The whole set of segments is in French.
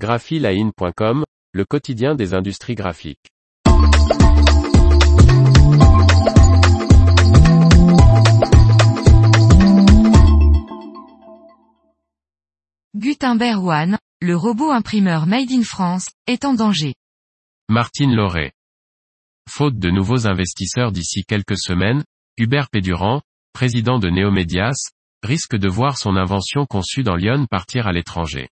graphiline.com, le quotidien des industries graphiques. Gutenberg One, le robot imprimeur made in France, est en danger. Martine Lauré. Faute de nouveaux investisseurs d'ici quelques semaines, Hubert Pédurand, président de Neomedias, risque de voir son invention conçue dans Lyon partir à l'étranger.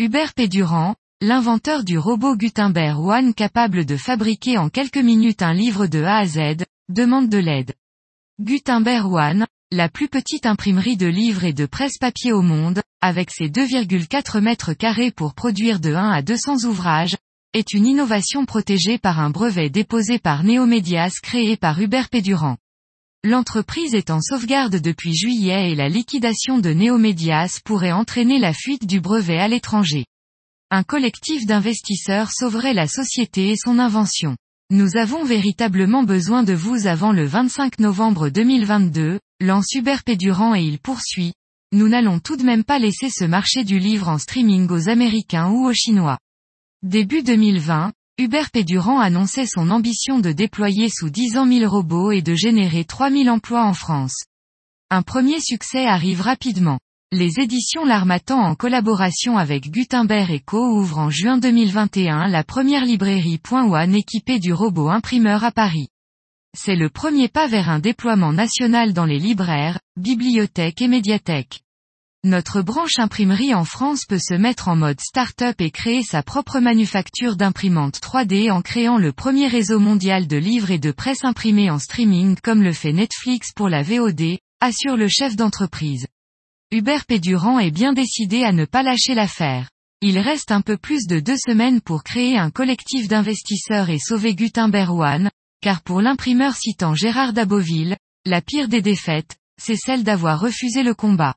Hubert Pédurand, l'inventeur du robot Gutenberg One capable de fabriquer en quelques minutes un livre de A à Z, demande de l'aide. Gutenberg One, la plus petite imprimerie de livres et de presse-papier au monde, avec ses 2,4 mètres carrés pour produire de 1 à 200 ouvrages, est une innovation protégée par un brevet déposé par Neomedias créé par Hubert Pédurand. L'entreprise est en sauvegarde depuis juillet et la liquidation de Neomedias pourrait entraîner la fuite du brevet à l'étranger. Un collectif d'investisseurs sauverait la société et son invention. Nous avons véritablement besoin de vous avant le 25 novembre 2022, lance Hubert et il poursuit. Nous n'allons tout de même pas laisser ce marché du livre en streaming aux Américains ou aux Chinois. Début 2020, Hubert Pédurand annonçait son ambition de déployer sous 10 ans 1000 robots et de générer 3000 emplois en France. Un premier succès arrive rapidement. Les éditions L'Armatan en collaboration avec Gutenberg Co ouvrent en juin 2021 la première librairie One équipée du robot imprimeur à Paris. C'est le premier pas vers un déploiement national dans les libraires, bibliothèques et médiathèques. Notre branche imprimerie en France peut se mettre en mode start-up et créer sa propre manufacture d'imprimantes 3D en créant le premier réseau mondial de livres et de presse imprimés en streaming comme le fait Netflix pour la VOD, assure le chef d'entreprise. Hubert Pédurand est bien décidé à ne pas lâcher l'affaire. Il reste un peu plus de deux semaines pour créer un collectif d'investisseurs et sauver Gutenberg One, car pour l'imprimeur citant Gérard Daboville, la pire des défaites, c'est celle d'avoir refusé le combat.